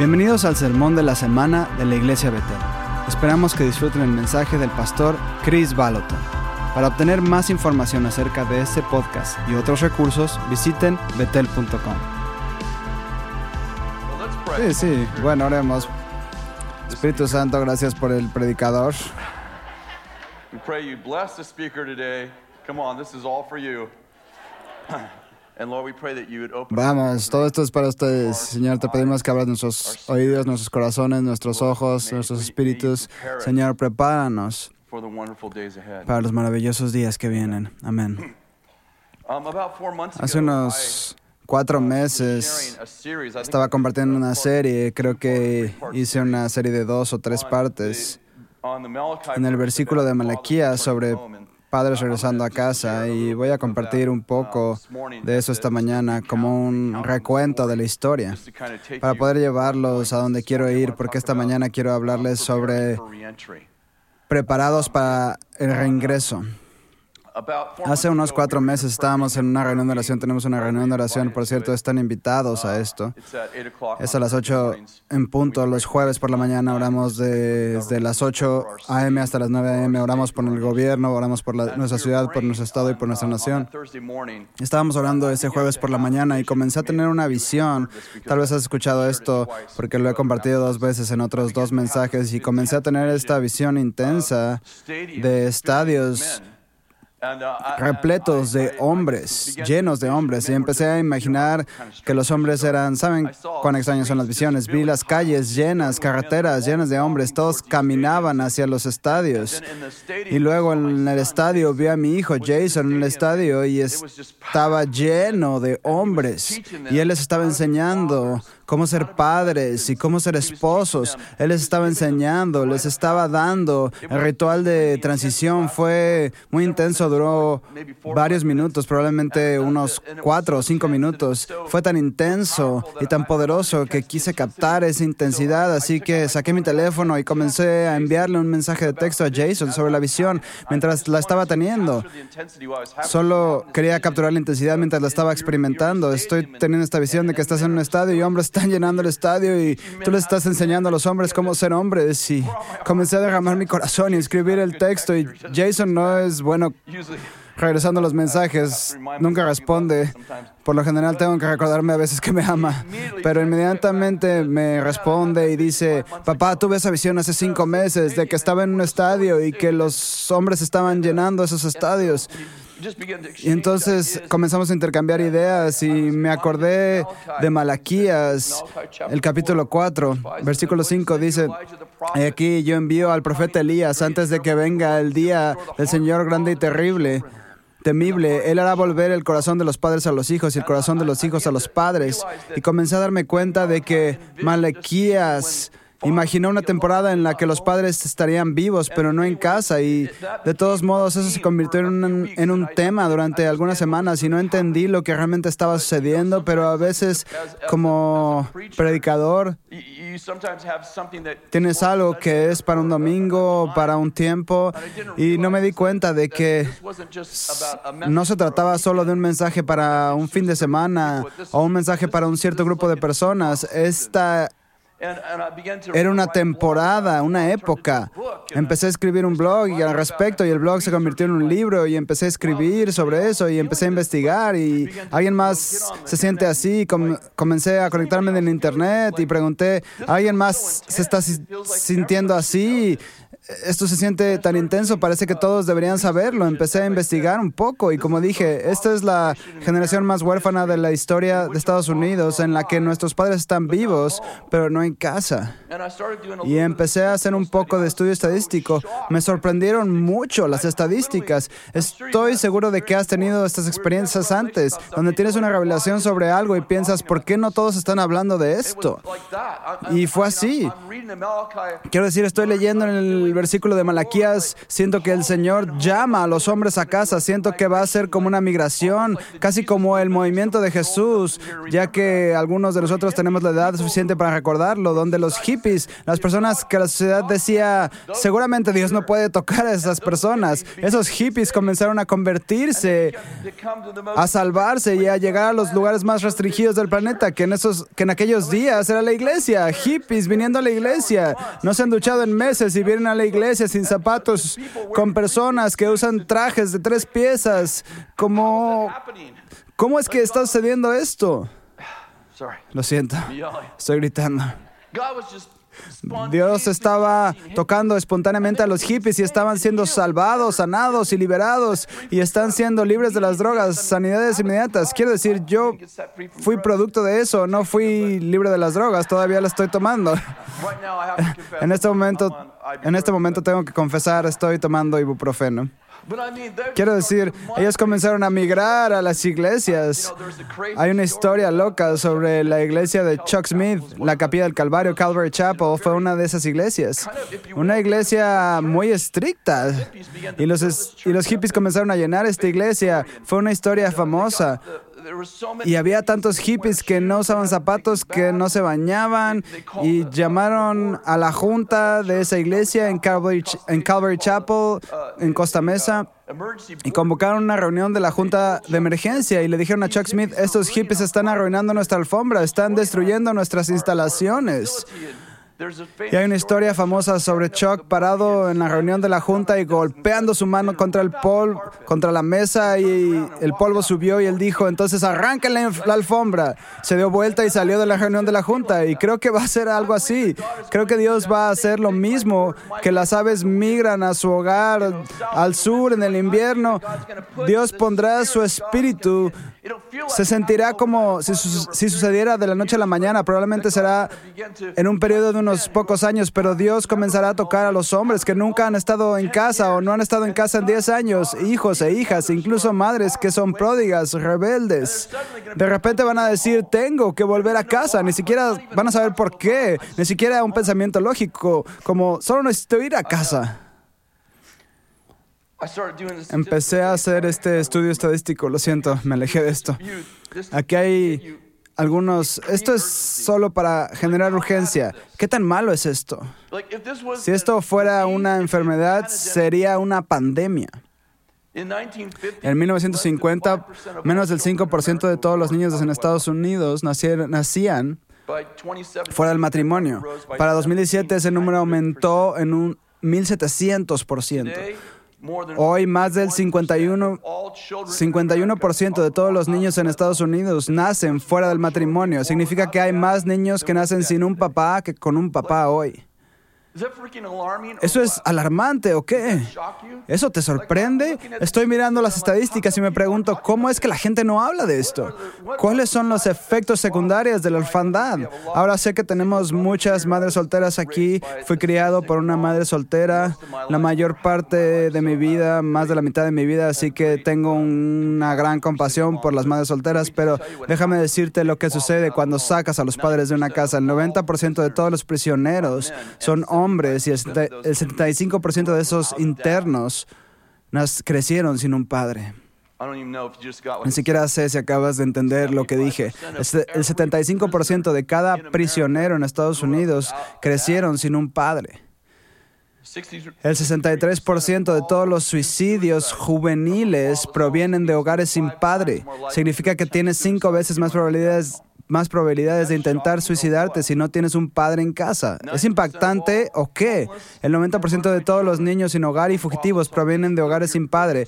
Bienvenidos al sermón de la semana de la Iglesia Betel. Esperamos que disfruten el mensaje del pastor Chris Baloton. Para obtener más información acerca de este podcast y otros recursos, visiten betel.com. Sí, sí, bueno, oremos. Espíritu Santo, gracias por el predicador. We pray you bless the speaker today. Come on, this is all for you. And Lord, we pray that you would open Vamos, todo esto es para ustedes. Señor, te pedimos que abras nuestros oídos, nuestros corazones, nuestros ojos, nuestros espíritus. Señor, prepáranos para los maravillosos días que vienen. Amén. Um, Hace unos cuatro meses estaba compartiendo una serie, creo que hice una serie de dos o tres partes en el versículo de fathers sobre padres regresando a casa y voy a compartir un poco de eso esta mañana como un recuento de la historia para poder llevarlos a donde quiero ir porque esta mañana quiero hablarles sobre preparados para el reingreso. Hace unos cuatro meses estábamos en una reunión de oración, tenemos una reunión de oración, por cierto, están invitados a Uh, esto. Es a las Thursday 8 mornings. en punto, los jueves por la mañana oramos de- desde las 8 a.m. hasta las 9 a.m. Oramos por el gobierno, oramos por la- nuestra ciudad, por nuestro estado y por nuestra uh, nación. Estábamos orando ese jueves por la mañana y comencé a tener una visión. Tal vez has escuchado esto porque lo he compartido dos veces en otros dos mensajes y comencé a tener esta visión intensa de estadios repletos I- I- de hombres, llenos de hombres, y empecé a imaginar que los hombres eran, ¿saben cuán extrañas son las visiones? Vi las calles llenas, carreteras llenas de hombres, todos caminaban hacia los estadios. Y luego en el estadio vi a mi hijo Jason en el estadio y estaba lleno de hombres. Y él les estaba enseñando cómo ser padres y cómo ser esposos. Él les estaba enseñando, les estaba dando. El ritual de transición fue muy intenso, duró varios minutos, probablemente unos cuatro o cinco minutos. Fue tan intenso y tan poderoso que quise captar esa intensidad, así que saqué mi teléfono y comencé a "Jason, enviarle un mensaje de texto a Jason sobre la visión mientras la estaba teniendo. Solo quería capturar la intensidad mientras la estaba experimentando. Estoy teniendo esta visión de que estás en un estadio y hombres están llenando el estadio y tú les estás enseñando a los hombres cómo ser hombres. Y comencé a derramar mi corazón y escribir el texto. Y Jason no es bueno regresando los mensajes, nunca responde. Por lo general tengo que recordarme a veces que me ama, pero inmediatamente me responde y dice, papá, tuve esa visión hace cinco meses de que estaba en un estadio y que los hombres estaban llenando esos estadios. Y entonces comenzamos a intercambiar ideas y me acordé de Malaquías, el capítulo 4, versículo 5 dice, "He aquí yo envío al profeta Elías antes de que venga el día del Señor grande y terrible. Temible, Él hará volver el corazón de los padres a los hijos y el corazón de los hijos a los padres. Y comencé a darme cuenta de que Malaquías imaginó una temporada en la que los padres estarían vivos, pero no en casa. Y de todos modos eso se convirtió en un, en un tema durante algunas semanas y no entendí lo que realmente estaba sucediendo, pero a veces como predicador tienes algo que es para un domingo, para un tiempo, y no me di cuenta de que no se trataba solo de un mensaje para un fin de semana o un mensaje para un cierto grupo de personas. Esta era una temporada, una época. Empecé a escribir un blog y al respecto y el blog se convirtió en un libro y empecé a escribir sobre eso y empecé a investigar y alguien más se siente así. Com- comencé a conectarme en el internet y pregunté, ¿alguien más se está si- sintiendo así? Esto se siente tan intenso, parece que todos deberían saberlo. Empecé a investigar un poco y como dije, esta es la generación más huérfana de la historia de Estados Unidos en la que nuestros padres están vivos, pero no en casa. Y empecé a hacer un poco de estudio estadístico. Me sorprendieron mucho las estadísticas. Estoy seguro de que has tenido estas experiencias antes, donde tienes una revelación sobre algo y piensas, ¿por qué no todos están hablando de esto? Y fue así. Quiero decir, estoy leyendo en el versículo de Malaquías, siento que el Señor llama a los hombres a casa, siento que va a ser como una migración, casi como el movimiento de Jesús, ya que algunos de nosotros tenemos la edad suficiente para recordarlo, donde los hippies, las personas que la sociedad decía, seguramente Dios no puede tocar a esas personas, esos hippies comenzaron a convertirse, a salvarse y a llegar a los lugares más restringidos del planeta, que en, esos, que en aquellos días era la iglesia, hippies viniendo a la iglesia, no se han duchado en meses y vienen a iglesia sin zapatos, con personas que usan trajes de tres piezas, como... ¿Cómo es que está sucediendo esto? Lo siento, estoy gritando. Dios estaba tocando espontáneamente a los hippies y estaban siendo salvados, sanados y liberados y están siendo libres de las drogas, sanidades inmediatas. Quiero decir, yo fui producto de eso, no fui libre de las drogas, todavía la estoy tomando. En este momento, en este momento tengo que confesar, estoy tomando ibuprofeno. Quiero decir, ellos comenzaron a migrar a las iglesias. Hay una historia loca sobre la iglesia de Chuck Smith, la capilla del Calvario, Calvary Chapel, fue una de esas iglesias. Una iglesia muy estricta. Y los, y los hippies comenzaron a llenar esta iglesia. Fue una historia famosa. Y había tantos hippies que no usaban zapatos, que no se bañaban y llamaron a la junta de esa iglesia en Calvary, en Calvary Chapel, en Costa Mesa, y convocaron una reunión de la junta de emergencia y le dijeron a Chuck Smith, estos hippies están arruinando nuestra alfombra, están destruyendo nuestras instalaciones. Y hay una historia famosa sobre Chuck parado en la reunión de la junta y golpeando su mano contra el polvo, contra la mesa y el polvo subió y él dijo, entonces arranquen la, la alfombra. Se dio vuelta y salió de la reunión de la junta y creo que va a ser algo así. Creo que Dios va a hacer lo mismo, que las aves migran a su hogar al sur en el invierno. Dios pondrá su espíritu se sentirá como si, si, sucediera de la noche a la mañana. Probablemente será en un periodo de unos pocos años, pero Dios comenzará a tocar a los hombres que nunca han estado en casa o no han estado en casa en 10 años, hijos e hijas, incluso madres que son pródigas, rebeldes. De repente van a decir, tengo que volver a casa. Ni siquiera van a saber por qué. Ni siquiera un pensamiento lógico, como solo necesito ir a casa. Empecé a hacer este estudio estadístico, lo siento, me alejé de esto. Aquí hay algunos, esto es solo para generar urgencia. ¿Qué tan malo es esto? Si esto fuera una enfermedad, sería una pandemia. En 1950, menos del 5% de todos los niños en Estados Unidos nacían fuera del matrimonio. Para 2017 ese número aumentó en un 1700%. Hoy más del 51, 51% de todos los niños en Estados Unidos nacen fuera del matrimonio. Significa que hay más niños que nacen sin un papá que con un papá hoy. ¿Eso es alarmante o qué? ¿Eso te sorprende? Estoy mirando las estadísticas y me pregunto, ¿cómo es que la gente no habla de esto? ¿Cuáles son los efectos secundarios de la orfandad? Ahora sé que tenemos muchas madres solteras aquí. Fui criado por una madre soltera la mayor parte de mi vida, más de la mitad de mi vida, así que tengo una gran compasión por las madres solteras, pero déjame decirte lo que sucede cuando sacas a los padres de una casa. El 90% de todos los prisioneros son hombres hombres y el 75% de esos internos crecieron sin un padre. Ni siquiera sé si acabas de entender lo que dije. El 75% de cada prisionero en Estados Unidos crecieron sin un padre. El 63% de todos los suicidios juveniles provienen de hogares sin padre. Significa que tienes cinco veces más probabilidades más probabilidades de intentar suicidarte si no tienes un padre en casa. ¿Es impactante o qué? El 90% de todos los niños sin hogar y fugitivos provienen de hogares sin padre.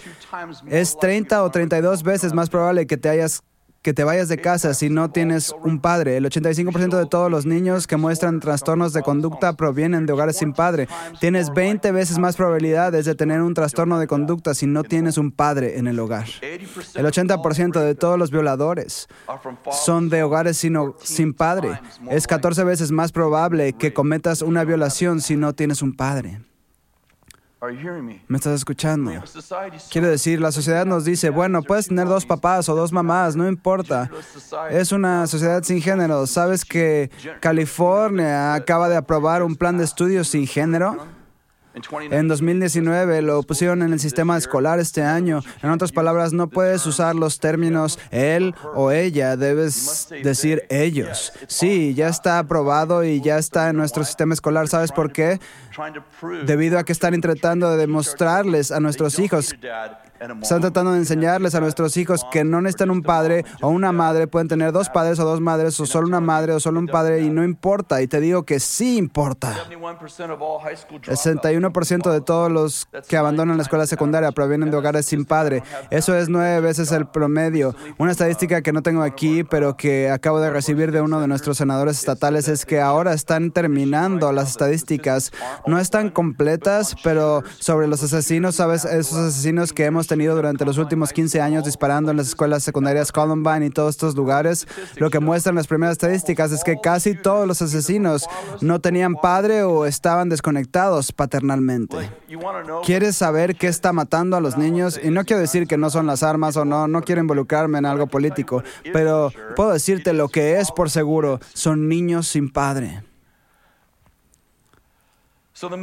Es 30 o 32 veces más probable que te hayas que te vayas de casa si no tienes un padre. El 85% de todos los niños que muestran trastornos de conducta provienen de hogares sin padre. Tienes 20 veces más probabilidades de tener un trastorno de conducta si no tienes un padre en el hogar. El 80% de todos los violadores son de hogares sin, sin padre. Es 14 veces más probable que cometas una violación si no tienes un padre. ¿Me estás escuchando? Quiero decir, la sociedad nos dice, bueno, puedes tener dos papás o dos mamás, no importa. Es una sociedad sin género. ¿Sabes que California acaba de aprobar un plan de estudios sin género? En 2019 lo pusieron en el sistema escolar este año. En otras palabras, no puedes usar los términos él o ella, debes decir ellos. Sí, ya está aprobado y ya está en nuestro sistema escolar. ¿Sabes por qué? Debido a que están intentando de demostrarles a nuestros hijos están tratando de enseñarles a nuestros hijos que no necesitan un padre o una madre, pueden tener dos padres o dos madres, o solo una madre o solo un padre, y no importa. Y te digo que sí importa. El 61% de todos los que abandonan la escuela secundaria provienen de hogares sin padre. Eso es nueve veces el promedio. Una estadística que no tengo aquí, pero que acabo de recibir de uno de nuestros senadores estatales, es que ahora están terminando las estadísticas. No están completas, pero sobre los asesinos, ¿sabes? Esos asesinos que hemos tenido durante los últimos 15 años disparando en las escuelas secundarias Columbine y todos estos lugares, lo que muestran las primeras estadísticas es que casi todos los asesinos no tenían padre o estaban desconectados paternalmente. ¿Quieres saber qué está matando a los niños? Y no quiero decir que no son las armas o no, no quiero involucrarme en algo político, pero puedo decirte lo que es por seguro, son niños sin padre.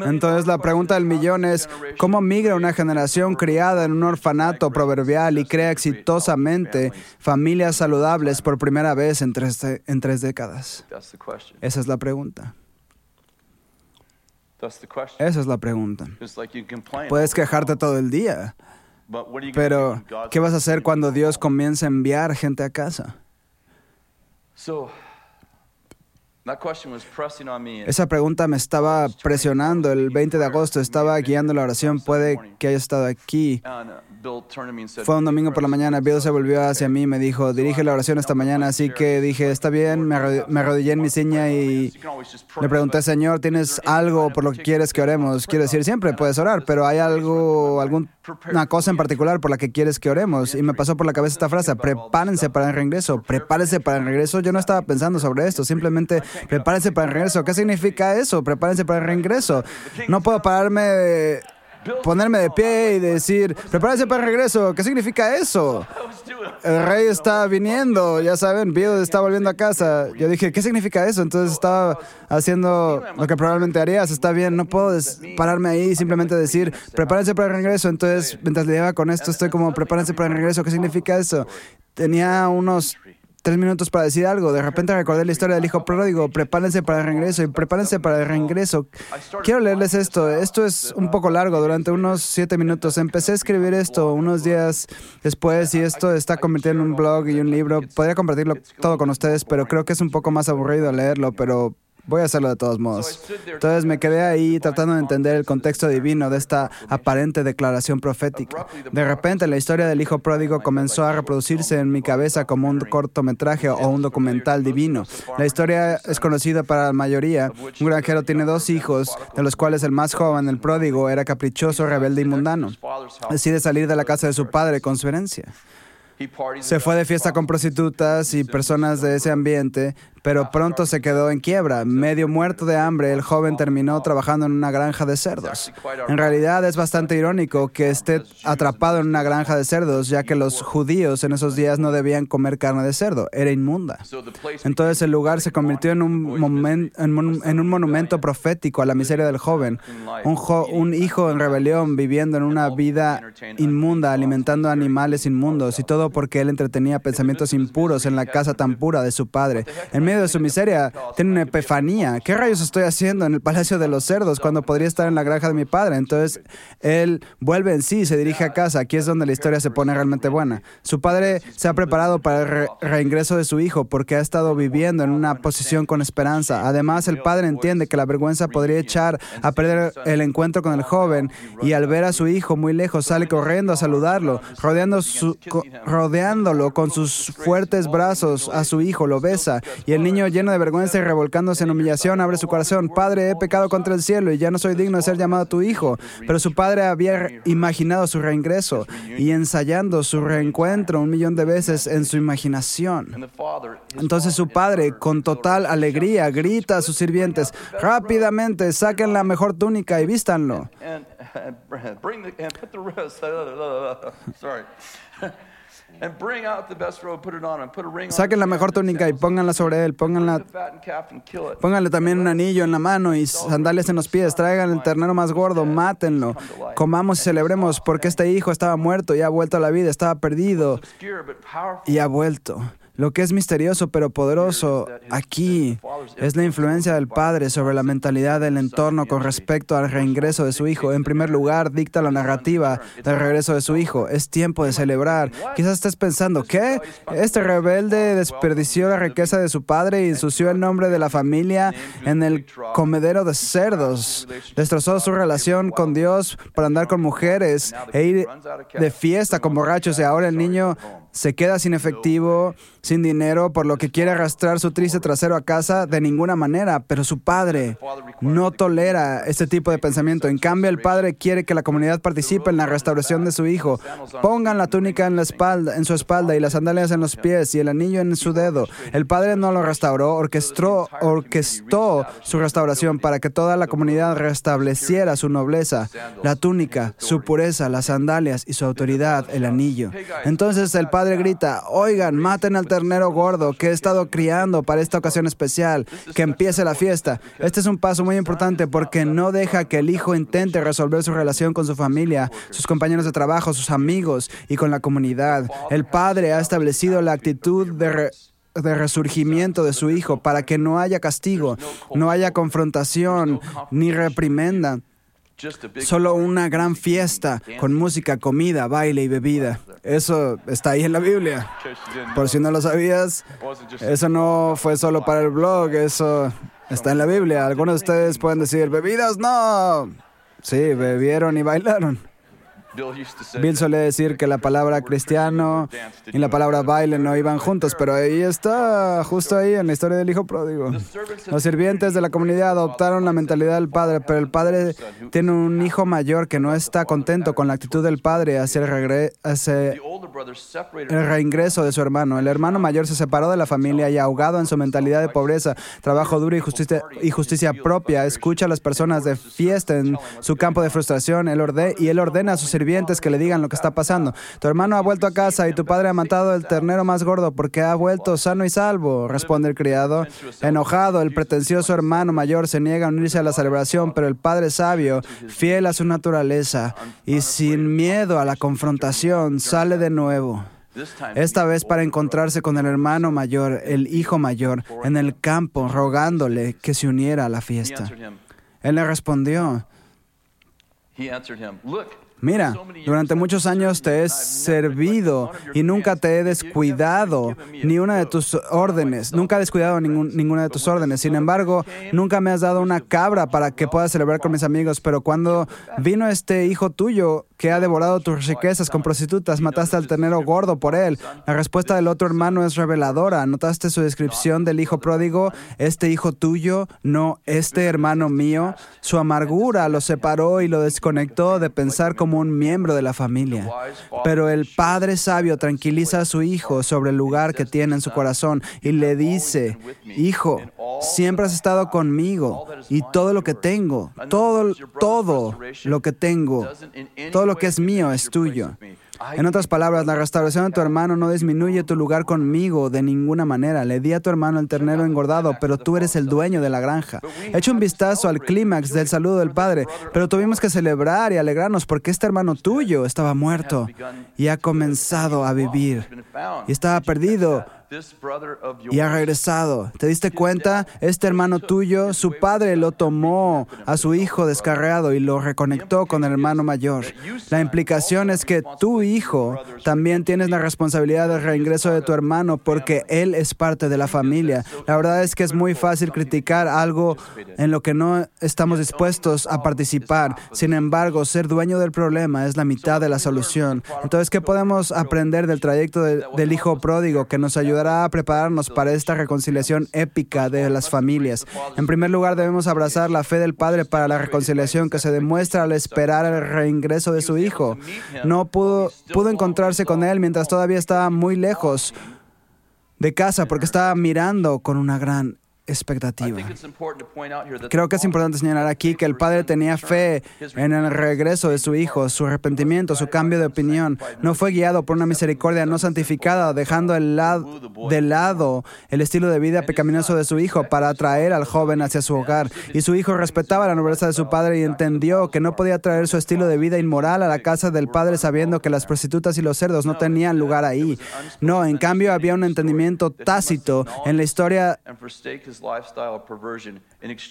Entonces la pregunta del millón es, ¿cómo migra una generación criada en un orfanato proverbial y crea exitosamente familias saludables por primera vez en tres, en tres décadas? Esa es la pregunta. Esa es la pregunta. Puedes quejarte todo el día, pero ¿qué vas a hacer cuando Dios comience a enviar gente a casa? Esa pregunta me estaba presionando el 20 de agosto. Estaba guiando la oración. Puede que haya estado aquí. Fue un domingo por la mañana. Bill se volvió hacia mí y me dijo, dirige la oración esta mañana. Así que dije, está bien. Me arrodillé en mi ciña y le pregunté, Señor, ¿tienes algo por lo que quieres que oremos? Quiero decir, siempre puedes orar, pero ¿hay algo, alguna cosa en particular por la que quieres que oremos? Y me pasó por la cabeza esta frase, prepárense para el regreso. Prepárense para el regreso. Yo no estaba pensando sobre esto. Simplemente prepárense para el regreso. ¿Qué significa eso? Prepárense para el regreso. No puedo pararme ponerme de pie y decir, prepárense para el regreso. ¿Qué significa eso? El rey está viniendo, ya saben, Bill está volviendo a casa. Yo dije, ¿qué significa eso? Entonces estaba haciendo lo que probablemente harías. Está bien, no puedo pararme ahí y simplemente decir, prepárense para el regreso. Entonces, mientras le lleva con esto, estoy como, prepárense para el regreso. ¿Qué significa eso? Tenía unos tres minutos para decir algo. De repente recordé la historia del hijo pródigo. Prepárense para el regreso y prepárense para el regreso. Quiero leerles esto. Esto es un poco largo, durante unos siete minutos. Empecé a escribir esto unos días después y esto está convirtiendo en un blog y un libro. Podría compartirlo todo con ustedes, pero creo que es un poco más aburrido leerlo, pero Voy a hacerlo de todos modos. Entonces me quedé ahí tratando de entender el contexto divino de esta aparente declaración profética. De repente la historia del hijo pródigo comenzó a reproducirse en mi cabeza como un cortometraje o un documental divino. La historia es conocida para la mayoría. Un granjero tiene dos hijos, de los cuales el más joven, el pródigo, era caprichoso, rebelde y mundano. Decide salir de la casa de su padre con su herencia. Se fue de fiesta con prostitutas y personas de ese ambiente, pero pronto se quedó en quiebra. Medio muerto de hambre, el joven terminó trabajando en una granja de cerdos. En realidad es bastante irónico que esté atrapado en una granja de cerdos, ya que los judíos en esos días no debían comer carne de cerdo, era inmunda. Entonces el lugar se convirtió en un, en un monumento profético a la miseria del joven, un, un hijo en rebelión viviendo en una vida inmunda, alimentando animales inmundos, y todo porque él entretenía pensamientos impuros en la casa tan pura de su padre. De su miseria, tiene una epifanía. ¿Qué rayos estoy haciendo en el Palacio de los Cerdos cuando podría estar en la granja de mi padre? Entonces, él vuelve en sí, se dirige a casa. Aquí es donde la historia se pone realmente buena. Su padre se ha preparado para el reingreso de su hijo porque ha estado viviendo en una posición con esperanza. Además, el padre entiende que la vergüenza podría echar a perder el encuentro con el joven y al ver a su hijo muy lejos sale corriendo a saludarlo, rodeando su, rodeándolo con sus fuertes brazos a su hijo, lo besa y el niño, lleno de vergüenza y revolcándose en humillación, abre su corazón. Padre, he pecado contra el cielo y ya no soy digno de ser llamado tu hijo. Pero su padre había imaginado su reingreso y ensayando su reencuentro un millón de veces en su imaginación. Entonces su padre, con total alegría, grita a sus sirvientes, rápidamente saquen la mejor túnica y vístanlo. Saquen la mejor túnica y pónganla sobre él, pónganla, pónganle también un anillo en la mano y sandalias en los pies, traigan el ternero más gordo, mátenlo, comamos y celebremos, porque este hijo estaba muerto y ha vuelto a la vida, estaba perdido y ha vuelto. Lo que es misterioso pero poderoso aquí es la influencia del padre sobre la mentalidad del entorno con respecto al reingreso de su hijo. En primer lugar, dicta la narrativa del regreso de su hijo. Es tiempo de celebrar. Quizás estés pensando, ¿qué? Este rebelde desperdició la riqueza de su padre y ensució el nombre de la familia en el comedero de cerdos. Destrozó su relación con Dios por andar con mujeres e ir de fiesta con borrachos y ahora el niño se queda sin efectivo, sin dinero, por lo que quiere arrastrar su triste trasero a casa de ninguna manera, pero su padre no tolera este tipo de pensamiento. En cambio, el padre quiere que la comunidad participe en la restauración de su hijo. Pongan la túnica en la espalda, en su espalda y las sandalias en los pies y el anillo en su dedo. El padre no lo restauró, orquestó, orquestó su restauración para que toda la comunidad restableciera su nobleza, la túnica, su pureza, las sandalias y su autoridad, el anillo. Entonces el padre grita, oigan, maten al ternero gordo que he estado criando para esta ocasión especial, que empiece la fiesta. Este es un paso muy importante porque no deja que el hijo intente resolver su relación con su familia, sus compañeros de trabajo, sus amigos y con la comunidad. El padre ha establecido la actitud de... de resurgimiento de su hijo para que no haya castigo, no haya confrontación ni reprimenda, solo una gran fiesta con música, comida, baile y bebida. Eso está ahí en la Biblia. Por si no lo sabías, eso no fue solo para el blog, eso está en la Biblia. Algunos de ustedes pueden decir, bebidas no. Sí, bebieron y bailaron. Bill solía decir que la palabra cristiano y la palabra baile no iban juntos, pero ahí está, justo ahí en la historia del hijo pródigo. Los sirvientes de la comunidad adoptaron la mentalidad del padre, pero el padre tiene un hijo mayor que no está contento con la actitud del padre hacia el, hacia el reingreso de su hermano. El hermano mayor se separó de la familia y ahogado en su mentalidad de pobreza, trabajo duro y justicia, y justicia propia, escucha a las personas de fiesta en su campo de frustración. Él orde- y él ordena a sus sirvientes que le digan lo que está pasando. Tu hermano ha vuelto a casa y tu padre ha matado el ternero más gordo porque ha vuelto sano y salvo, responde el criado. Enojado, el pretencioso hermano mayor se niega a unirse a la celebración, pero el padre sabio, fiel a su naturaleza y sin miedo a la confrontación, sale de nuevo. Esta vez para encontrarse con el hermano mayor, el hijo mayor, en el campo, rogándole que se uniera a la fiesta. Él le respondió, Mira, durante muchos años te he servido y nunca te he descuidado ni una de tus órdenes, nunca he descuidado ninguna de tus órdenes. Sin embargo, nunca me has dado una cabra para que pueda celebrar con mis amigos, pero cuando vino este hijo tuyo que ha devorado tus riquezas con prostitutas, mataste al ternero gordo por él. La respuesta del otro hermano es reveladora. ¿Notaste su descripción del hijo pródigo? Este hijo tuyo, no este hermano mío. Su amargura lo separó y lo desconectó de pensar como un miembro de la familia. Pero el padre sabio tranquiliza a su hijo sobre el lugar que tiene en su corazón y le dice, hijo, siempre has estado conmigo y todo lo que tengo, todo, todo lo que tengo, que es mío es tuyo. En otras palabras, la restauración de tu hermano no disminuye tu lugar conmigo de ninguna manera. Le di a tu hermano el ternero engordado, pero tú eres el dueño de la granja. Echa un vistazo al clímax del saludo del Padre, pero tuvimos que celebrar y alegrarnos porque este hermano tuyo estaba muerto y ha comenzado a vivir. Y estaba perdido y ha regresado. ¿Te diste cuenta? Este hermano tuyo, su padre lo tomó a su hijo descarriado y lo reconectó con el hermano mayor. La implicación es que tu hijo también tienes la responsabilidad del reingreso de tu hermano porque él es parte de la familia. La verdad es que es muy fácil criticar algo en lo que no estamos dispuestos a participar. Sin embargo, ser dueño del problema es la mitad de la solución. Entonces, ¿qué podemos aprender del trayecto de- del hijo pródigo que nos ayudará a prepararnos para esta reconciliación épica de las familias? En primer lugar, debemos abrazar la fe del Padre para la reconciliación que se demuestra al esperar el reingreso de su hijo. No pudo, pudo encontrarse con él mientras todavía estaba muy lejos de casa porque estaba mirando con una gran expectativa. think it's important to point out here that Creo que es importante señalar aquí que el padre tenía fe en el regreso de su hijo, su arrepentimiento, su cambio de opinión. No fue guiado por una misericordia no santificada, dejando el lado, de lado el estilo de vida pecaminoso de su hijo para atraer al joven hacia su hogar. Y su hijo respetaba la nobleza de su padre y entendió que no podía traer su estilo de vida inmoral a la casa del padre sabiendo que las prostitutas y los cerdos no tenían lugar ahí. No, en cambio había un entendimiento tácito en la historia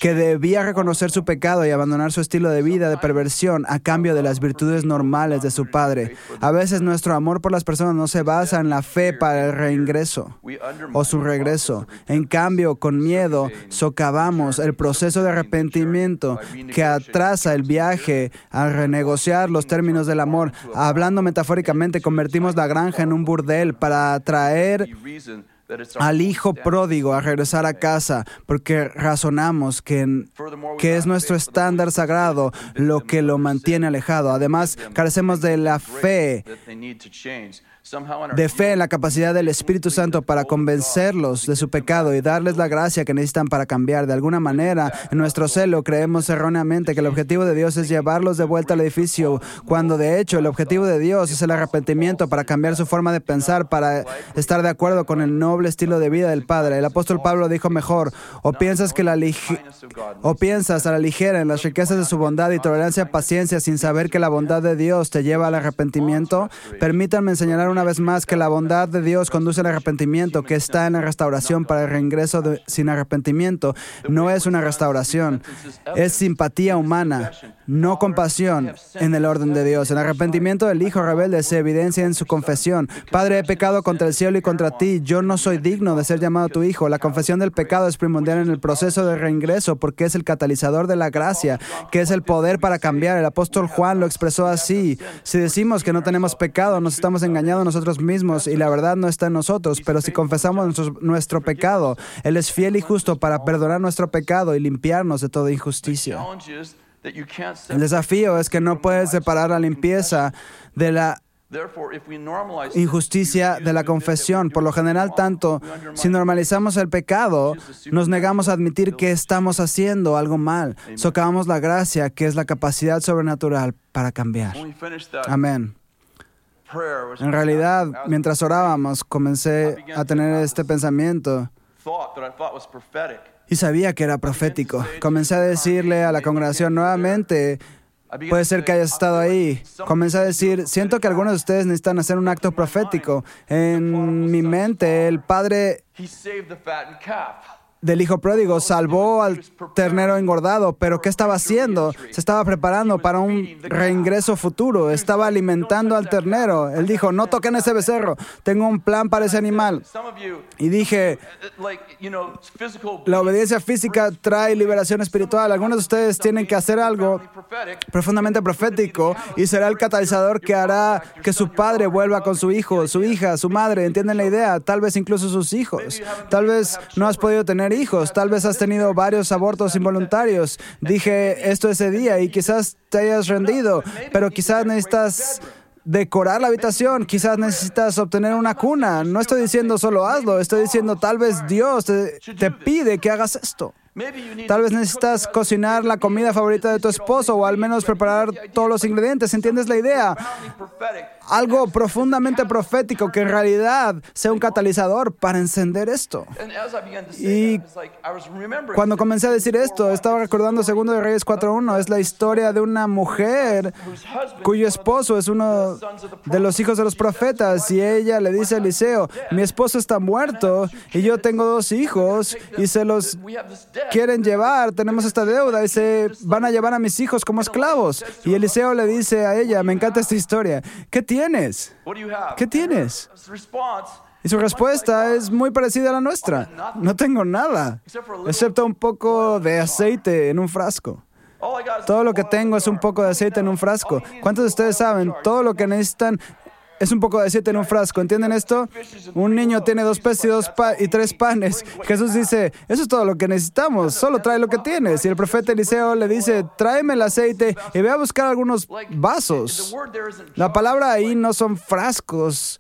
que debía reconocer su pecado y abandonar su estilo de vida de perversión a cambio de las virtudes normales de su padre. A veces nuestro amor por las personas no se basa en la fe para el reingreso o su regreso. En cambio, con miedo, socavamos el proceso de arrepentimiento que atrasa el viaje a renegociar los términos del amor. Hablando metafóricamente, convertimos la granja en un burdel para atraer al hijo pródigo a regresar a casa, porque razonamos que, que es nuestro estándar sagrado lo que lo mantiene alejado. Además, carecemos de la fe, de fe en la capacidad del Espíritu Santo para convencerlos de su pecado y darles la gracia que necesitan para cambiar. De alguna manera, en nuestro celo creemos erróneamente que el objetivo de Dios es llevarlos de vuelta al edificio, cuando de hecho el objetivo de Dios es el arrepentimiento para cambiar su forma de pensar, para estar de acuerdo con el noble estilo de vida del Padre. El apóstol Pablo dijo mejor, o piensas que la o piensas a la ligera en las riquezas de su bondad y tolerancia, paciencia, sin saber que la bondad de Dios te lleva al arrepentimiento. Permítanme señalar una vez más que la bondad de Dios conduce al arrepentimiento, que está en la restauración para el reingreso sin arrepentimiento. No es una restauración, es simpatía humana, no compasión en el orden de Dios. El arrepentimiento del Hijo rebelde se evidencia en su confesión. Padre, he pecado contra el cielo y contra ti. Yo no soy digno de ser llamado tu Hijo. La confesión del pecado es primordial en el proceso de reingreso porque es el catalizador de la gracia, que es el poder para cambiar. El apóstol Juan lo expresó así. Si decimos que no tenemos pecado, nos estamos engañando nosotros mismos y la verdad no está en nosotros. Pero si confesamos nuestro, nuestro pecado, Él es fiel y justo para perdonar nuestro pecado y limpiarnos de toda injusticia. El desafío es que no puedes separar la limpieza de la Therefore, if we normalize injusticia de la confesión. Por lo general, tanto si normalizamos el pecado, nos negamos a admitir que estamos haciendo algo mal. Socavamos la gracia, que es la capacidad sobrenatural para cambiar. Amén. En realidad, mientras orábamos, comencé a tener este pensamiento. y sabía que era profético. Comencé a decirle a la congregación nuevamente, puede ser que hayas estado ahí. Comencé a decir, siento que algunos de ustedes necesitan hacer un acto profético. En mi mente, el Padre Del hijo pródigo salvó al ternero engordado, pero ¿qué estaba haciendo? Se estaba preparando para un reingreso futuro, estaba alimentando al ternero. Él dijo, no toquen ese becerro, tengo un plan para ese animal. Y dije, la obediencia física trae liberación espiritual. Algunos de ustedes tienen que hacer algo profundamente profético y será el catalizador que hará que su padre vuelva con su hijo, su hija, su madre. ¿Entienden la idea? Tal vez incluso sus hijos. Tal vez no has podido tener hijos. Tal vez has tenido varios abortos involuntarios. Dije esto ese día y quizás te hayas rendido, pero quizás necesitas decorar la habitación, quizás necesitas obtener una cuna. No estoy diciendo solo hazlo, estoy diciendo tal vez Dios te, te pide que hagas esto. Tal vez necesitas cocinar la comida favorita de tu esposo o al menos preparar todos los ingredientes. ¿Entiendes la idea? Algo profundamente profético que en realidad sea un catalizador para encender esto. Y Cuando comencé a decir esto, estaba recordando Segundo de Reyes 4.1. Es la historia de una mujer cuyo esposo es uno de los hijos de los profetas y ella le dice a Eliseo, mi esposo está muerto y yo tengo dos hijos y se los quieren llevar, tenemos esta deuda y se van a llevar a mis hijos como esclavos. Y Eliseo le dice a ella, me encanta esta historia, ¿qué tienes? ¿Qué tienes? Y su respuesta es muy parecida a la nuestra. No tengo nada, excepto un poco de aceite en un frasco. Todo lo que tengo es un poco de aceite en un frasco. ¿Cuántos de ustedes saben? Todo lo que necesitan es un poco de aceite en un frasco. ¿Entienden esto? Un niño tiene dos peces y, dos pa- y tres panes. Jesús dice, eso es todo lo que necesitamos. Solo trae lo que tienes. Y el profeta Eliseo le dice, tráeme el aceite y ve a buscar algunos vasos. La palabra ahí no son frascos.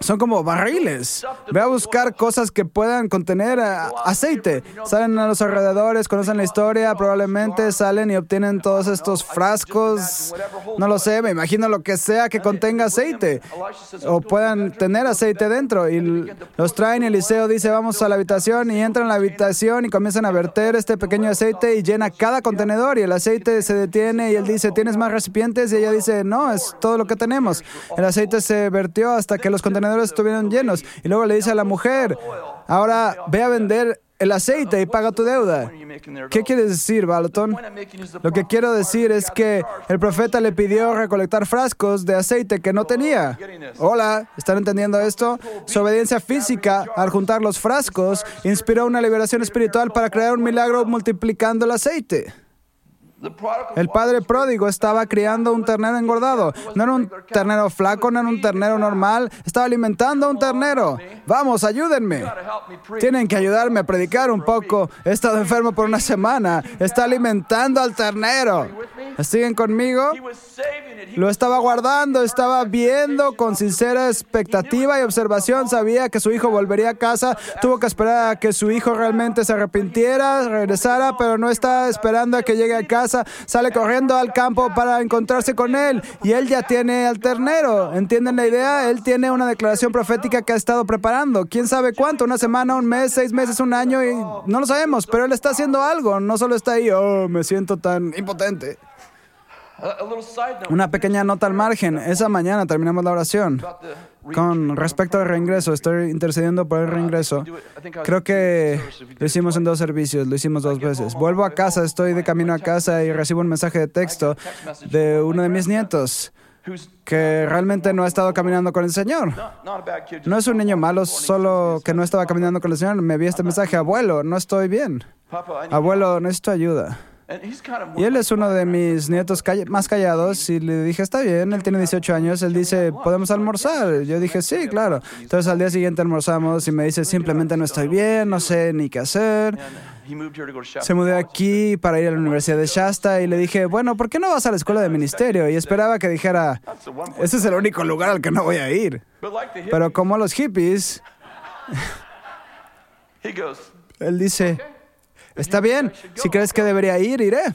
Son como barriles. Ve a buscar cosas que puedan contener eh, aceite. Salen a los alrededores, conocen la historia, probablemente salen y obtienen todos estos frascos. No lo sé, me imagino lo que sea que contenga aceite. O puedan tener aceite dentro. Y los traen y Eliseo dice, vamos a la habitación y entran a la habitación y comienzan a verter este pequeño aceite y llena cada contenedor y el aceite se detiene y él dice, ¿tienes más recipientes? Y ella dice, no, es todo lo que tenemos. El aceite se vertió hasta que los contenedores estuvieron llenos. Y luego le dice a la mujer, ahora ve a vender el aceite y paga tu deuda. ¿Qué quieres decir, Balaton? Lo que quiero decir es que el profeta le pidió recolectar frascos de aceite que no tenía. Hola, ¿están entendiendo esto? Su obediencia física al juntar los frascos inspiró una liberación espiritual para crear un milagro multiplicando el aceite. El padre pródigo estaba criando un ternero engordado. No era un ternero flaco, no era un ternero normal. Estaba alimentando a un ternero. Vamos, ayúdenme. Tienen que ayudarme a predicar un poco. He estado enfermo por una semana. Está alimentando al ternero. ¿Siguen conmigo? Lo estaba guardando, estaba viendo con sincera expectativa y observación. Sabía que su hijo volvería a casa. Tuvo que esperar a que su hijo realmente se arrepintiera, regresara, pero no está esperando a que llegue a casa. Sale corriendo al campo para encontrarse con él. Y él ya tiene al ternero. ¿Entienden la idea? Él tiene una declaración profética que ha estado preparando. ¿Quién sabe cuánto? ¿Una semana, un mes, seis meses, un año? Y no lo sabemos, pero él está haciendo algo. No solo está ahí, oh, me siento tan impotente. Una pequeña nota al margen. Esa mañana terminamos la oración. Con respecto al reingreso, estoy intercediendo por el reingreso. Creo que lo hicimos en dos servicios, lo hicimos dos veces. Vuelvo a casa, estoy de camino a casa y recibo un mensaje de texto de uno de mis nietos que realmente no ha estado caminando con el Señor. No es un niño malo, solo que no estaba caminando con el Señor. Me vi este mensaje, abuelo, no estoy bien. Abuelo, necesito ayuda. Y él es uno de mis nietos calla- más callados y le dije, está bien, él tiene 18 años, él dice, ¿podemos almorzar? Yo dije, sí, claro. Entonces al día siguiente almorzamos y me dice, simplemente no estoy bien, no sé ni qué hacer. Se mudó aquí para ir a la Universidad de Shasta y le dije, bueno, ¿por qué no vas a la escuela de ministerio? Y esperaba que dijera, ese es el único lugar al que no voy a ir. Pero como los hippies, él dice, está bien, si crees que debería ir, iré.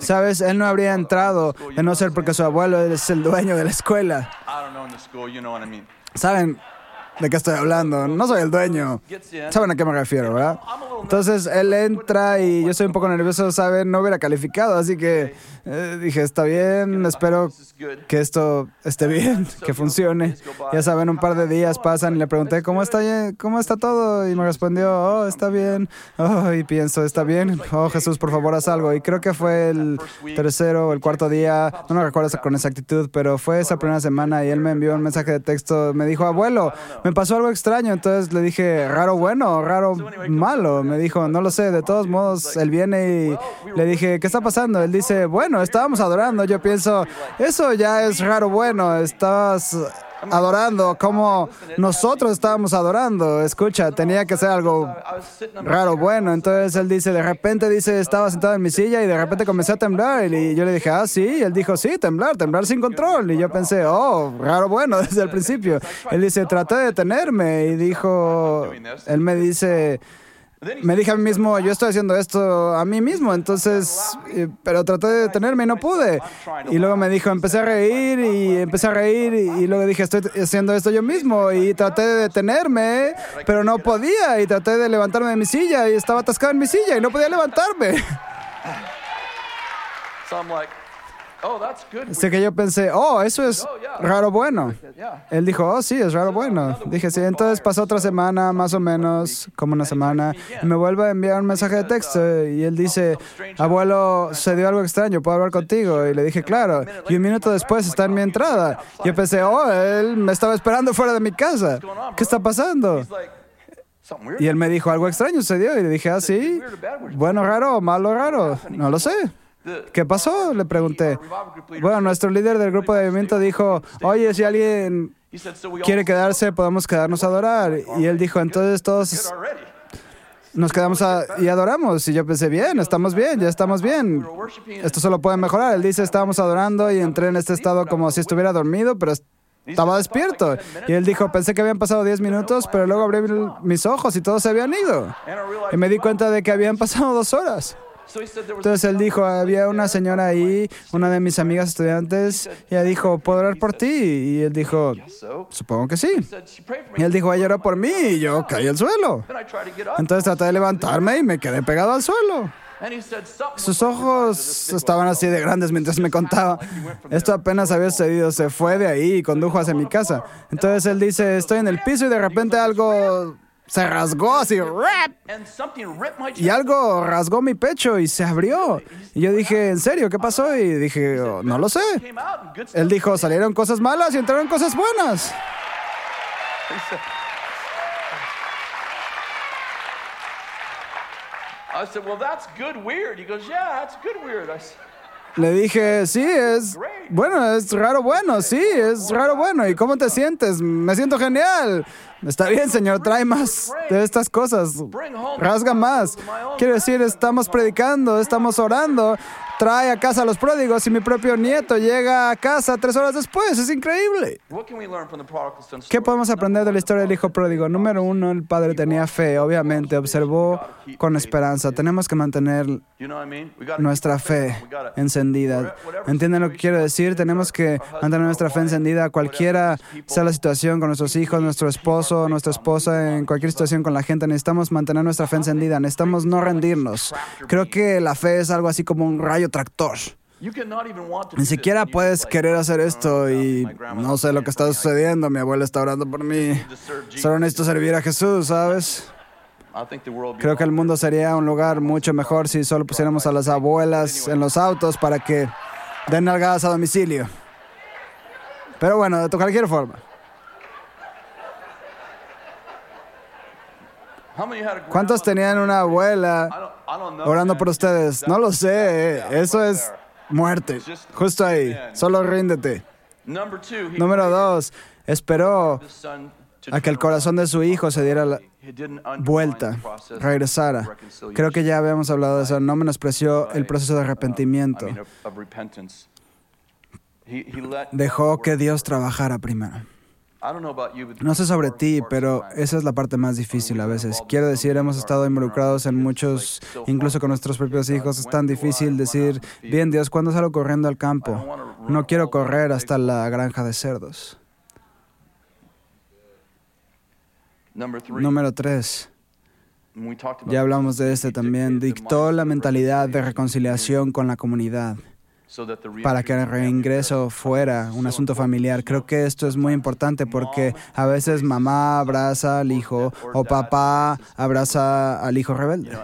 Sabes, él no habría entrado de no ser porque su abuelo es el dueño de la escuela. ¿Saben de qué estoy hablando? No soy el dueño. ¿Saben a qué me refiero, verdad? Entonces él entra y yo estoy un poco nervioso, ¿saben? No hubiera calificado, así que eh, dije, está bien, espero que esto esté bien, que funcione. Ya saben, un par de días pasan y le pregunté, ¿cómo está, cómo está todo? Y me respondió, oh, está bien. Oh, y pienso, está bien. Oh, Jesús, por favor, haz algo. Y creo que fue el tercero o el cuarto día, no me recuerdo con exactitud, pero fue esa primera semana y él me envió un mensaje de texto, me dijo, abuelo, me pasó algo extraño. Entonces le dije, raro bueno, raro malo. Me dijo, no lo sé, de todos modos, él viene y le dije, ¿qué está pasando? Él dice, bueno, estábamos adorando. Yo pienso, eso ya es raro bueno, estabas adorando como nosotros estábamos adorando. Escucha, tenía que ser algo raro bueno. Entonces él dice, de repente dice, estaba sentado en mi silla y de repente comencé a temblar. Y yo le dije, ah, sí. Y él dijo, sí, temblar, temblar sin control. Y yo pensé, oh, raro bueno desde el principio. Él dice, traté de detenerme. Y dijo, él me dice, me dije a mí mismo, yo estoy haciendo esto a mí mismo, entonces, pero traté de detenerme y no pude. Y luego me dijo, empecé a reír y empecé a reír y, y luego dije, estoy haciendo esto yo mismo y traté de detenerme, pero no podía y traté de levantarme de mi silla y estaba atascado en mi silla y no podía levantarme. Así que yo pensé, oh, eso es raro bueno. Él dijo, oh, sí, es raro bueno. Dije, sí, entonces pasó otra semana, más o menos, como una semana, y me vuelve a enviar un mensaje de texto y él dice, abuelo, se dio algo extraño, ¿puedo hablar contigo? Y le dije, claro. Y un minuto después está en mi entrada. Yo pensé, oh, él me estaba esperando fuera de mi casa. ¿Qué está pasando? Y él me dijo, algo extraño sucedió. Y le dije, ah, sí. Bueno, raro, malo, raro. No lo sé. ¿Qué pasó? Le pregunté. Bueno, nuestro líder del grupo de movimiento dijo, oye, si alguien quiere quedarse, podemos quedarnos a adorar. Y él dijo, entonces todos nos quedamos a, y adoramos. Y yo pensé, bien, estamos bien, ya estamos bien. Esto solo puede mejorar. Él dice, estábamos adorando y entré en este estado como si estuviera dormido, pero estaba despierto. Y él dijo, pensé que habían pasado 10 minutos, pero luego abrí mis ojos y todos se habían ido. Y me di cuenta de que habían pasado dos horas. Entonces él dijo, había una señora ahí, una de mis amigas estudiantes, y ella dijo, ¿puedo orar por ti? Y él dijo, supongo que sí. Y él dijo, ella oró por mí, y yo caí al suelo. Entonces traté de levantarme y me quedé pegado al suelo. Sus ojos estaban así de grandes mientras me contaba. Esto apenas había sucedido, se fue de ahí y condujo hacia mi casa. Entonces él dice, estoy en el piso y de repente algo se rasgó así, ¡rap! Y algo rasgó mi pecho y se abrió. Y yo dije, ¿en serio? ¿Qué pasó? Y dije, "Oh, no lo sé. Él dijo, salieron cosas malas y entraron cosas buenas. I said, well, that's good weird. He goes, yeah, that's good weird. I said, Le dije, sí, es bueno, es raro bueno, sí, es raro bueno. ¿Y cómo te sientes? Me siento genial. Está bien, señor, trae más de estas cosas. Rasga más. Quiero decir, estamos predicando, estamos orando. Trae a casa a los pródigos y mi propio nieto llega a casa tres horas después. Es increíble. ¿Qué podemos aprender de la historia del hijo pródigo? Número uno, el padre tenía fe, obviamente, observó con esperanza. Tenemos que mantener nuestra fe encendida. ¿Entienden lo que quiero decir? Tenemos que mantener nuestra fe encendida, cualquiera sea la situación con nuestros hijos, nuestro esposo, nuestra esposa, en cualquier situación con la gente. Necesitamos mantener nuestra fe encendida, necesitamos no rendirnos. Creo que la fe es algo así como un rayo tractor. Ni siquiera puedes querer hacer "Oh, esto y no sé lo que está sucediendo. Mi abuela está orando por mí. to serve Jesus." Solo necesito servir a Jesús, ¿sabes? Creo que el mundo sería un lugar mucho mejor si solo pusiéramos a las abuelas en los autos para que den nalgadas a domicilio. Pero bueno, de cualquier forma. ¿Cuántos tenían una abuela orando por ustedes? No lo sé, Yeah, eso es muerte. Justo ahí, solo ríndete. Número dos, esperó a que el corazón de su hijo se diera la vuelta, regresara. Creo que ya habíamos hablado de eso, no menospreció el proceso de I arrepentimiento. Dejó que. Dios trabajara primero. No sé sobre ti, pero esa es la parte más difícil a veces. Quiero decir, hemos estado involucrados en muchos, incluso con nuestros propios hijos. Es tan difícil decir, bien Dios, ¿cuándo salgo corriendo al campo? No quiero correr hasta la granja de cerdos. Número tres, ya hablamos de este también, dictó la mentalidad de reconciliación con la comunidad para que el reingreso fuera un asunto familiar. Creo que esto es muy importante porque a veces mamá abraza al hijo o papá abraza al hijo rebelde.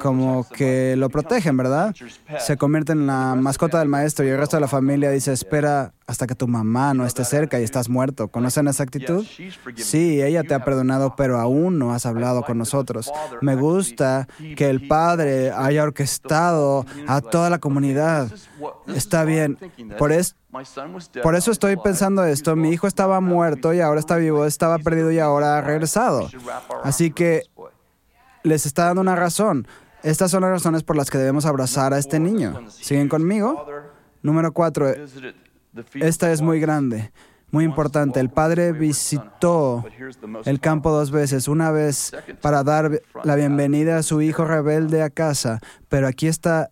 como que lo protegen, ¿verdad? Se convierte en la mascota del maestro y el resto de la familia dice, espera hasta que tu mamá no esté cerca y estás muerto. ¿Conocen esa actitud? Sí, ella te ha perdonado, pero aún no has hablado con nosotros. Me gusta que el Padre haya orquestado a toda la comunidad. Está bien. Por, es- por eso estoy pensando esto. Mi hijo estaba muerto y ahora está vivo, estaba perdido y ahora ha regresado. Así que les está dando una razón. Estas son las razones por las que debemos abrazar a este niño. ¿Siguen conmigo? Número cuatro. Esta es muy grande, muy importante. El padre visitó el campo dos veces. Una vez para dar la bienvenida a su hijo rebelde a casa, pero aquí está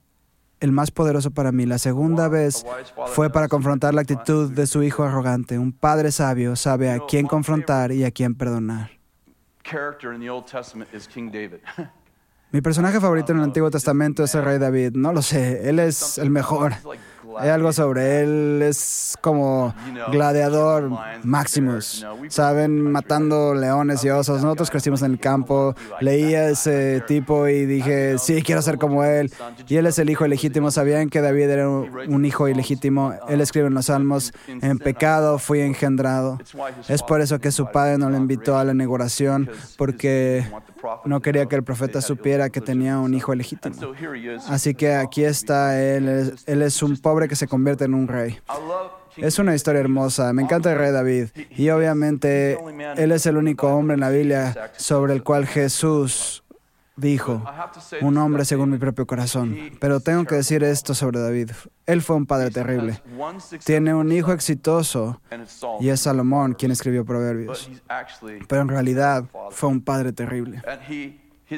el más poderoso para mí. La segunda vez fue para confrontar la actitud de su hijo arrogante. Un padre sabio sabe a quién confrontar y a quién perdonar. Mi personaje favorito en el Antiguo Testamento es el rey David. No lo sé, él es el mejor. Hay algo sobre él, es como gladiador Maximus, ¿saben? Matando leones y osos. Nosotros crecimos en el campo, leí a ese tipo y dije, sí, quiero ser como él. Y él es el hijo ilegítimo. ¿Sabían que David era un hijo ilegítimo? Él escribe en los Salmos, en pecado fui engendrado. Es por eso que su padre no le invitó a la inauguración, porque no quería que el profeta supiera que tenía un hijo ilegítimo. Así que aquí está él- él es un pobre que se convierte en un rey. Es una historia hermosa, me encanta el rey David y obviamente él es el único hombre en la Biblia sobre el cual Jesús dijo, un hombre según mi propio corazón. Pero tengo que decir esto sobre David. Él fue un padre terrible. Tiene un hijo exitoso y es Salomón quien escribió Proverbios. Pero en realidad fue un padre terrible.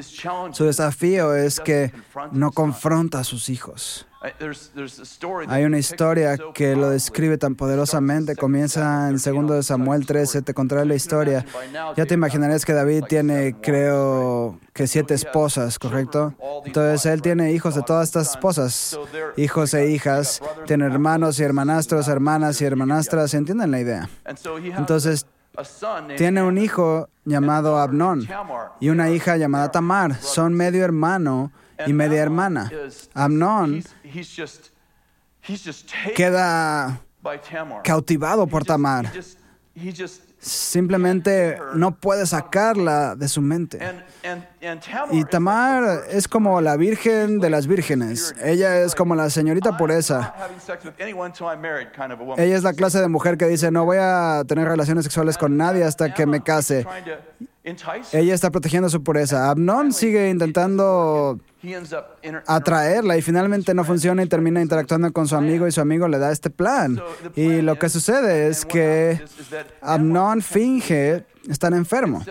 Su desafío es que no confronta a sus hijos. Hay una historia que lo describe tan poderosamente. Comienza en 2 Samuel 13. Te contaré la historia. Ya te imaginarás que David tiene, creo, que siete esposas, ¿correcto? Entonces él tiene hijos de todas estas esposas, hijos e hijas. Tiene hermanos y hermanastros, hermanas y hermanastras. ¿Entienden la idea? Entonces tiene un hijo llamado Abnón y una hija llamada Tamar. Son medio hermano y media hermana. Amnón queda cautivado por Tamar. Simplemente no puede sacarla de su mente. Y Tamar es como la virgen de las vírgenes. Ella es como la señorita pureza. Ella es la clase de mujer que dice, no voy a tener relaciones sexuales con nadie hasta que me case. Ella está protegiendo su pureza. Abnón sigue intentando atraerla y finalmente no funciona y termina interactuando con su amigo y su amigo le da este plan. Y lo que sucede es que Amnon finge estar enfermo.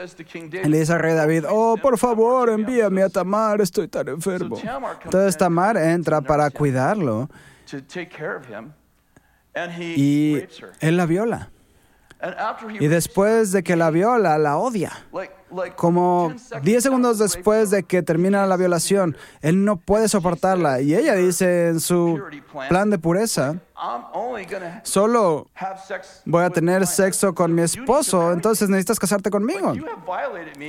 Y le dice al rey David, oh, por favor, envíame a Tamar, estoy tan enfermo. Entonces Tamar entra para cuidarlo y él la viola. Y después de que la viola, la odia. Como 10 segundos después de que termina la violación, él no puede soportarla. Y ella dice en su plan de pureza, solo voy a tener sexo con mi esposo, entonces necesitas casarte conmigo.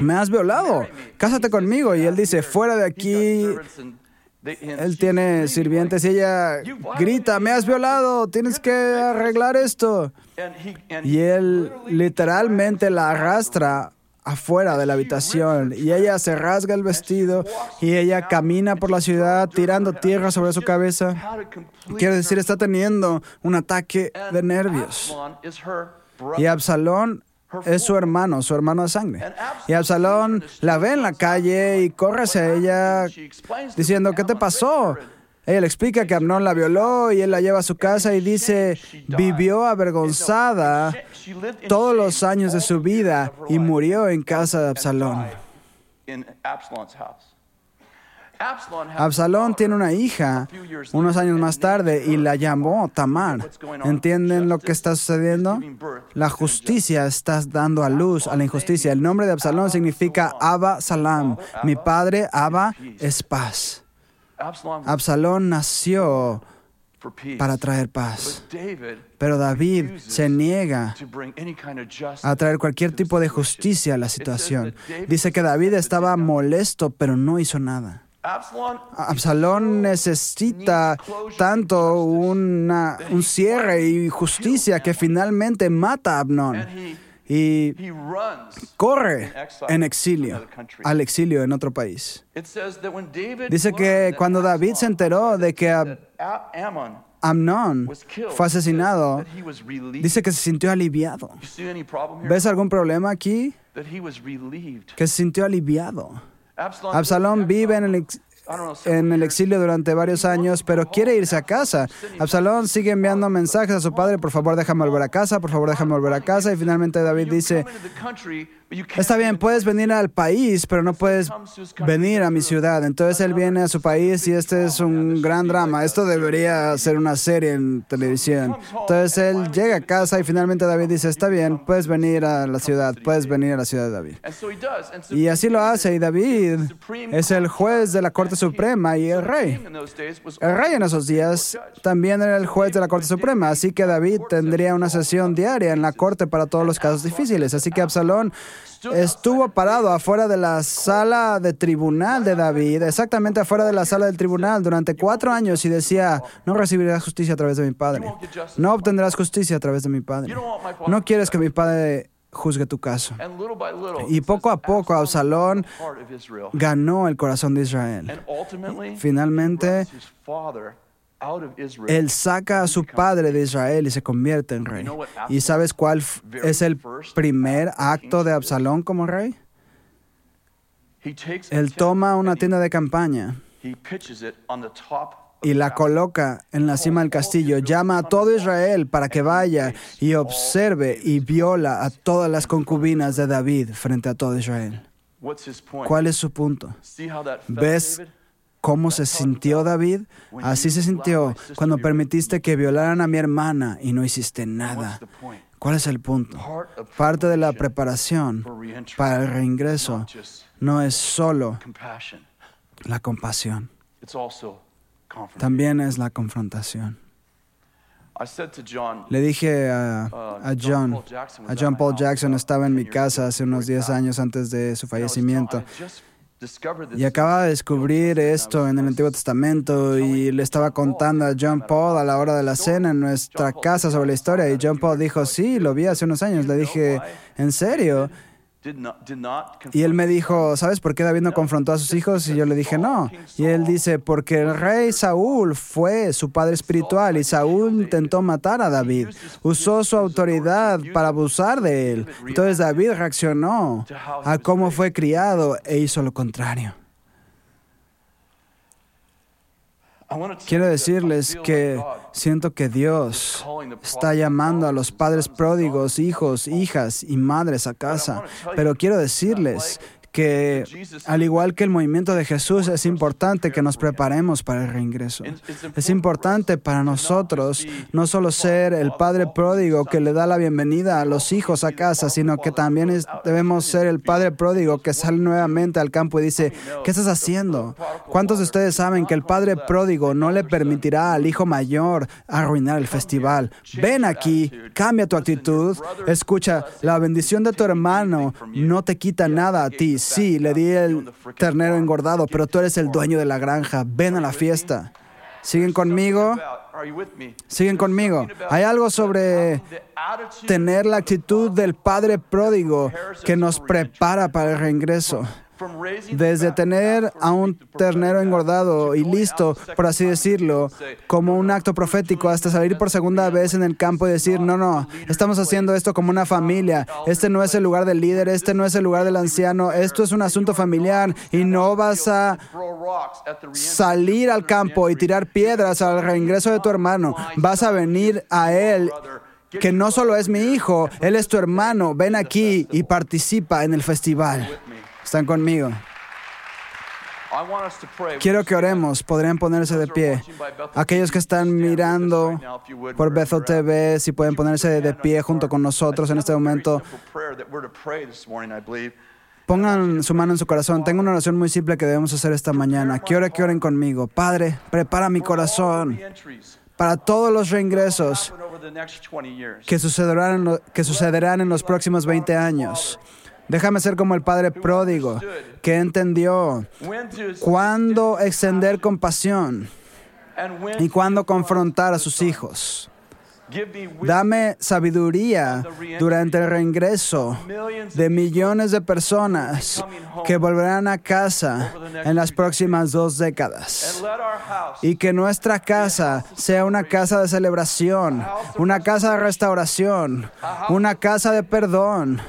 Me has violado, cásate conmigo. Y él dice, fuera de aquí. Él tiene sirvientes y ella grita, me has violado, tienes que arreglar esto. Y él literalmente la arrastra afuera de la habitación y ella se rasga el vestido y ella camina por la ciudad tirando tierra sobre su cabeza. Quiere decir, está teniendo un ataque de nervios. Y Absalón es su hermano, su hermano de sangre. Y Absalón la ve en la calle y corre hacia ella diciendo, ¿qué te pasó? Ella explica que Amnón la violó y él la lleva a su casa y dice, vivió avergonzada todos los años de su vida y murió en casa de Absalón. Absalón tiene una hija unos años más tarde y la llamó Tamar. ¿Entienden lo que está sucediendo? La justicia está dando a luz a la injusticia. El nombre de Absalón significa Abba Salam. Mi padre Abba es paz. Absalón nació para traer paz. Pero David se niega a traer cualquier tipo de justicia a la situación. Dice que David estaba molesto, pero no hizo nada. Absalón necesita tanto una, un cierre y justicia que finalmente mata a Abnón y corre en exilio, al exilio en otro país. Dice que cuando David se enteró de que Amnón fue asesinado, dice que se sintió aliviado. ¿Ves algún problema aquí? Que se sintió aliviado. Absalón vive en el, en el exilio durante varios años, pero quiere irse a casa. Absalón sigue enviando mensajes a su padre, por favor déjame volver a casa, por favor déjame volver a casa, y finalmente David dice, Está bien, puedes venir al país, pero no puedes venir a mi ciudad. Entonces él viene a su país y este es un gran drama. Esto debería ser una serie en televisión. Entonces él llega a casa y finalmente David dice, está bien, puedes venir a la ciudad, puedes venir a la ciudad de David. Y así lo hace y David es el juez de la Corte Suprema y el rey. El rey en esos días también era el juez de la Corte Suprema, así que David tendría una sesión diaria en la corte para todos los casos difíciles. Así que Absalón estuvo parado afuera de la sala de tribunal de David, exactamente afuera de la sala del tribunal durante cuatro años y decía, no recibirás justicia a través de mi padre, no obtendrás justicia a través de mi padre, no quieres que mi padre juzgue tu caso. Y poco a poco Absalón ganó el corazón de Israel. Finalmente, él saca a su padre de Israel y se convierte en rey. ¿Y sabes cuál es el primer acto de Absalón como rey? Él toma una tienda de campaña y la coloca en la cima del castillo. Llama a todo Israel para que vaya y observe y viola a todas las concubinas de David frente a todo Israel. ¿Cuál es su punto? ¿Ves? Cómo se sintió David? Así se sintió cuando permitiste que violaran a mi hermana y no hiciste nada. ¿Cuál es el punto? Parte de la preparación para el reingreso no es solo la compasión, también es la confrontación. Le dije a, John, a John Paul Jackson estaba en 10 mi casa hace unos he 10 died. años antes de su fallecimiento. Y acaba de descubrir esto en el. Antiguo Testamento y le estaba contando a John Paul a la hora de la cena en nuestra casa sobre la historia y John Paul dijo, sí, lo vi hace unos años. Le dije, ¿en serio? Y él me dijo, ¿sabes por qué David no confrontó a sus hijos? Y yo le dije, no. Y él dice, porque el rey Saúl fue su padre espiritual y Saúl intentó matar a David. Usó su autoridad para abusar de él. Entonces David reaccionó a cómo fue criado e hizo lo contrario. Quiero decirles que siento que Dios está llamando a los padres pródigos, hijos, hijas y madres a casa. Pero quiero decirles que, al igual que el movimiento de Jesús, es importante que nos preparemos para el reingreso. Es importante para nosotros no solo ser el padre pródigo que le da la bienvenida a los hijos a casa, sino que también debemos ser el padre pródigo que sale nuevamente al campo y dice, ¿qué estás haciendo? ¿Cuántos de ustedes saben que el padre pródigo no le permitirá al hijo mayor arruinar el festival? Ven aquí, cambia tu actitud, escucha, la bendición de tu hermano no te quita nada a ti. Sí, le di el ternero engordado, pero tú eres el dueño de la granja. Ven a la fiesta. ¿Siguen conmigo? Siguen conmigo. Hay algo sobre tener la actitud del Padre pródigo que nos prepara para el reingreso. Desde tener a un ternero engordado y listo, por así decirlo, como un acto profético, hasta salir por segunda vez en el campo y decir, no, no, estamos haciendo esto como una familia. Este no es el lugar del líder, este no es el lugar del anciano, esto es un asunto familiar y no vas a salir al campo y tirar piedras al reingreso de tu hermano. Vas a venir a él, que no solo es mi hijo, él es tu hermano. Ven aquí y participa en el festival. Están conmigo. Quiero que oremos. Podrían ponerse de pie. Aquellos que están mirando por Bethel TV, si pueden ponerse de pie junto con nosotros en este momento. Pongan su mano en su corazón. Tengo una oración muy simple que debemos hacer esta mañana. Quiero que oren conmigo. Padre, prepara mi corazón para todos los reingresos que sucederán, en lo- que sucederán en los próximos 20 años. Déjame ser como el Padre pródigo que entendió cuándo extender compasión y cuándo confrontar a sus hijos. Dame sabiduría durante el reingreso de millones de personas que volverán a casa en las próximas dos décadas. Y que nuestra casa sea una casa de celebración, una casa de restauración, una casa de perdón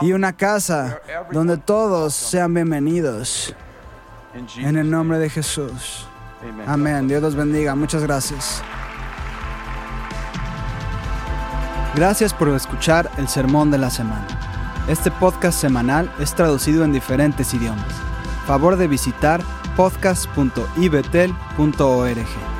y una casa donde todos sean bienvenidos. En el nombre de Jesús. Amén. Dios los bendiga. Muchas gracias. Gracias por escuchar el Sermón de la Semana. Este podcast semanal es traducido en diferentes idiomas. Favor de visitar podcast.ibetel.org.